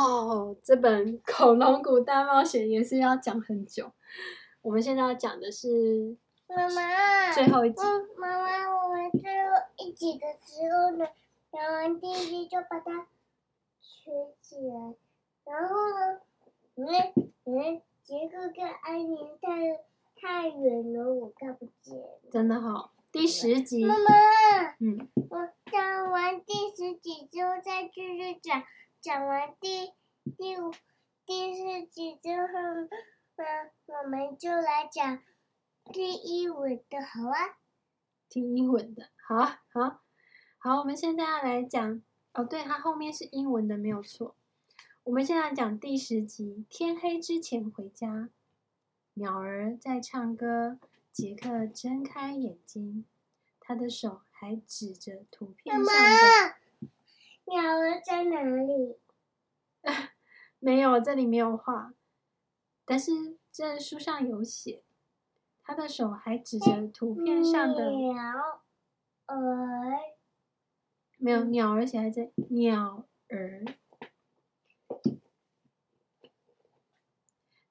哦，这本《恐龙谷大冒险》也是要讲很久。我们现在要讲的是妈妈最后一集。妈妈，我们最后一集的时候呢，讲完第一集就把它圈起来，然后呢，嗯嗯，杰克跟安妮太太远了，我看不见。真的好、哦，第十集。妈妈，嗯，我讲完第十集之后再继续讲。讲完第第五、第四集之后，嗯，我们就来讲第一文的，好啊？听英文的，好啊，好，好。我们现在要来讲，哦，对，它后面是英文的，没有错。我们现在讲第十集，天黑之前回家。鸟儿在唱歌，杰克睁开眼睛，他的手还指着图片上的。妈妈鸟儿在哪里？没有，这里没有画，但是这书上有写。他的手还指着图片上的鸟儿，没有鸟儿写在这里，鸟儿。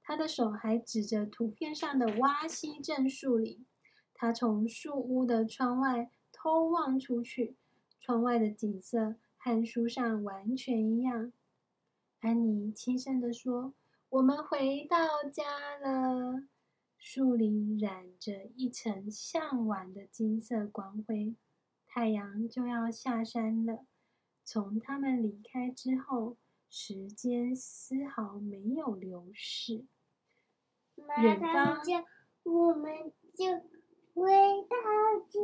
他的手还指着图片上的洼西镇树林。他从树屋的窗外偷望出去，窗外的景色。和书上完全一样，安妮轻声地说：“我们回到家了。”树林染着一层向晚的金色光辉，太阳就要下山了。从他们离开之后，时间丝毫没有流逝。远方，我们就回到家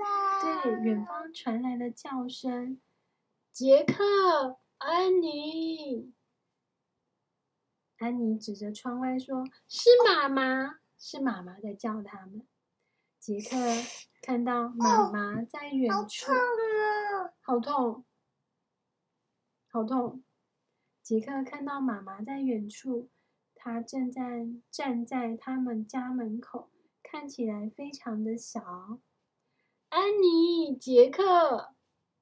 了。对，远方传来了叫声。杰克，安妮，安妮指着窗外说：“是妈妈，是妈妈在叫他们。”杰克看到妈妈在远处，哦，好痛啊！好痛，好痛！杰克看到妈妈在远处，她正在站在他们家门口，看起来非常的小。安妮，杰克，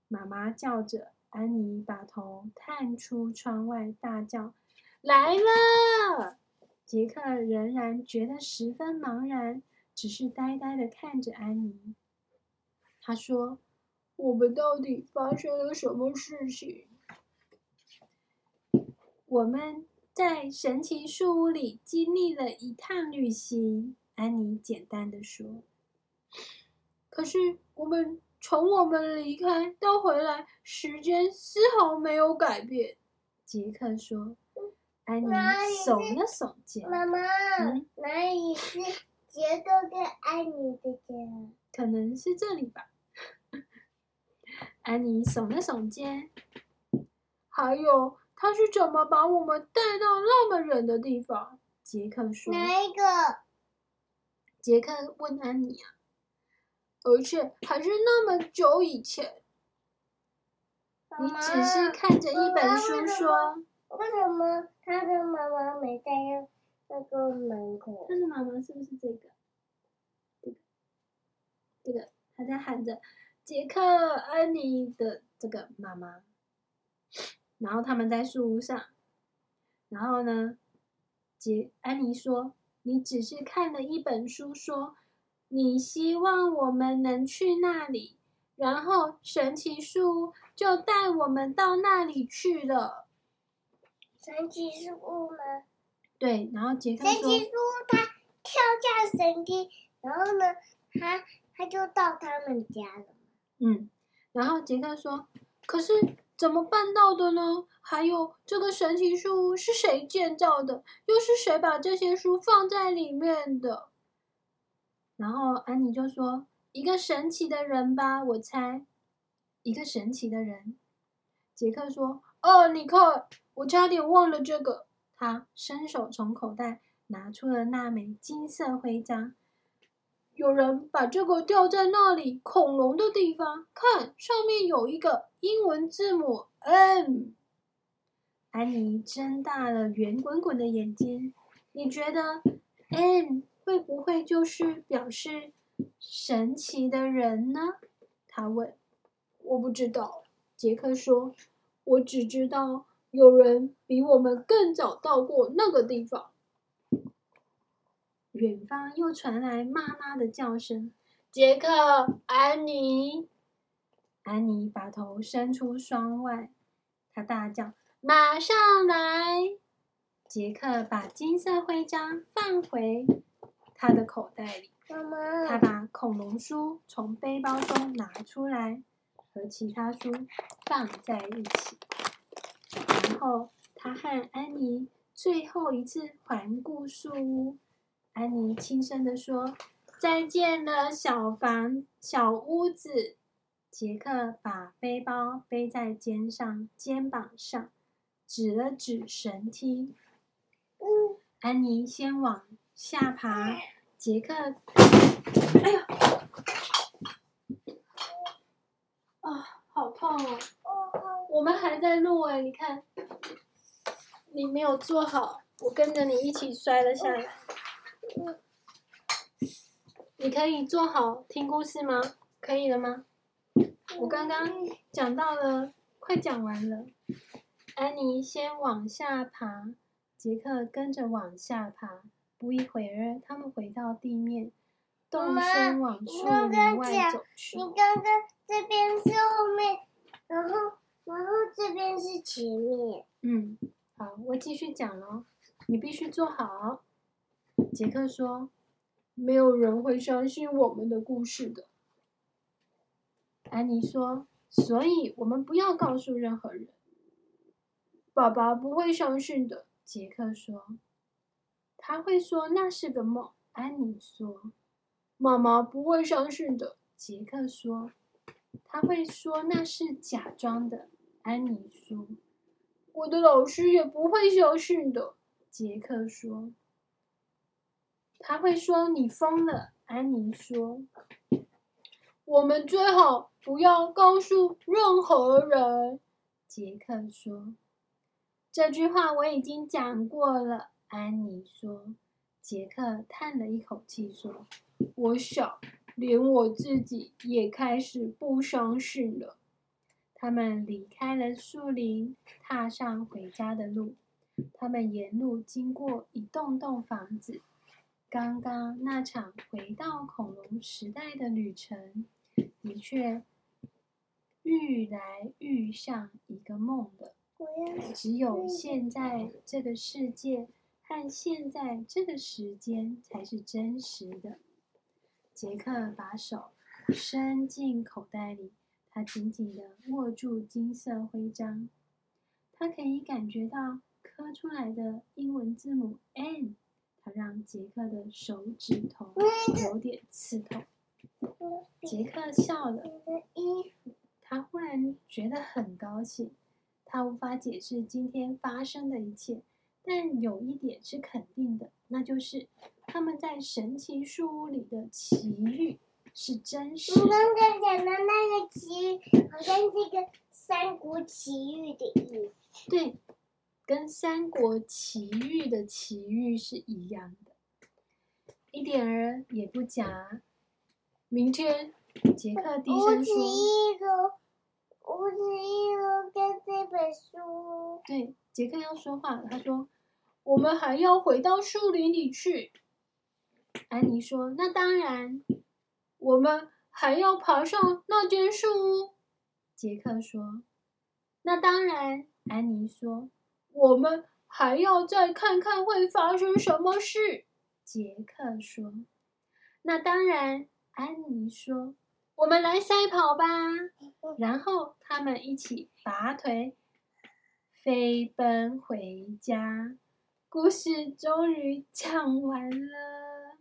妈妈叫着。安妮把头探出窗外，大叫：“来了！”杰克仍然觉得十分茫然，只是呆呆地看着安妮。他说：“我们到底发生了什么事情？”我们在神奇树屋里经历了一趟旅行。安妮简单的说：“可是我们……”从我们离开到回来，时间丝毫没有改变。杰克说：“安妮耸了耸肩。”妈妈，嗯、哪里是杰克跟安妮的家？可能是这里吧。安妮耸了耸肩。还有，他是怎么把我们带到那么远的地方？杰克说：“哪一个？”杰克问安妮啊。而且还是那么久以前，你只是看着一本书说。为什么他的妈妈没在那个门口？他的妈妈是不是这个？这个，这个，他在喊着杰克、安妮的这个妈妈。然后他们在树屋上，然后呢，杰安妮说：“你只是看了一本书说。”你希望我们能去那里，然后神奇树屋就带我们到那里去了。神奇树屋吗？对，然后杰克说：“神奇树屋，他跳下神梯，然后呢，他他就到他们家了。”嗯，然后杰克说：“可是怎么办到的呢？还有这个神奇树屋是谁建造的？又是谁把这些书放在里面的？”然后安妮就说：“一个神奇的人吧，我猜，一个神奇的人。”杰克说：“哦，你看，我差点忘了这个。”他伸手从口袋拿出了那枚金色徽章。有人把这个吊在那里恐龙的地方，看，上面有一个英文字母 M。安妮睁大了圆滚滚的眼睛。你觉得 M？会不会就是表示神奇的人呢？他问。我不知道，杰克说。我只知道有人比我们更早到过那个地方。远方又传来妈妈的叫声：“杰克，安妮。”安妮把头伸出窗外，她大叫：“马上来！”杰克把金色徽章放回他的口袋里。他把恐龙书从背包中拿出来，和其他书放在一起。然后他和安妮最后一次环顾树屋。安妮轻声地说：“再见了，小房小屋子。”杰克把背包背在肩上，肩膀上，指了指绳梯。安妮先往下爬，杰克，哎呀，啊，好痛哦！我们还在录哎，你看，你没有坐好，我跟着你一起摔了下来。你可以坐好听故事吗？可以了吗？我刚刚讲到了，快讲完了。安妮先往下爬，杰克跟着往下爬。不一会儿，他们回到地面，动身往树林外走去。你刚刚这边是后面，然后然后这边是前面。嗯，好，我继续讲喽。你必须坐好。杰克说：“没有人会相信我们的故事的。”安妮说：“所以我们不要告诉任何人。”爸爸不会相信的，杰克说。他会说那是个梦。安妮说：“妈妈不会相信的。”杰克说。他会说那是假装的。安妮说：“我的老师也不会相信的。”杰克说。他会说你疯了。安妮说。我们最好不要告诉任何人，杰克说。这句话我已经讲过了，安妮说。杰克叹了一口气说：“我想，连我自己也开始不相信了。”他们离开了树林，踏上回家的路。他们沿路经过一栋栋房子。刚刚那场回到恐龙时代的旅程。的确，愈来愈像一个梦了。只有现在这个世界和现在这个时间才是真实的。杰克把手伸进口袋里，他紧紧地握住金色徽章。他可以感觉到刻出来的英文字母 N，它让杰克的手指头有点刺痛。杰克笑了，他忽然觉得很高兴。他无法解释今天发生的一切，但有一点是肯定的，那就是他们在神奇树屋里的奇遇是真实的。你刚刚讲的那个奇遇，好像是一个《三国奇遇》的意思。对，跟《三国奇遇》的奇遇是一样的，一点儿也不假。明天，杰克低声说：“我只一个，我只一个跟这本书。”对，杰克要说话了。他说：“我们还要回到树林里去。”安妮说：“那当然。”我们还要爬上那间树屋。杰克说：“那当然。”安妮说：“我们还要再看看会发生什么事。”杰克说：“那当然。”安妮说：“我们来赛跑吧。”然后他们一起拔腿飞奔回家。故事终于讲完了。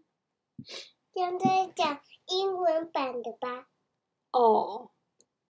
现在讲英文版的吧。哦。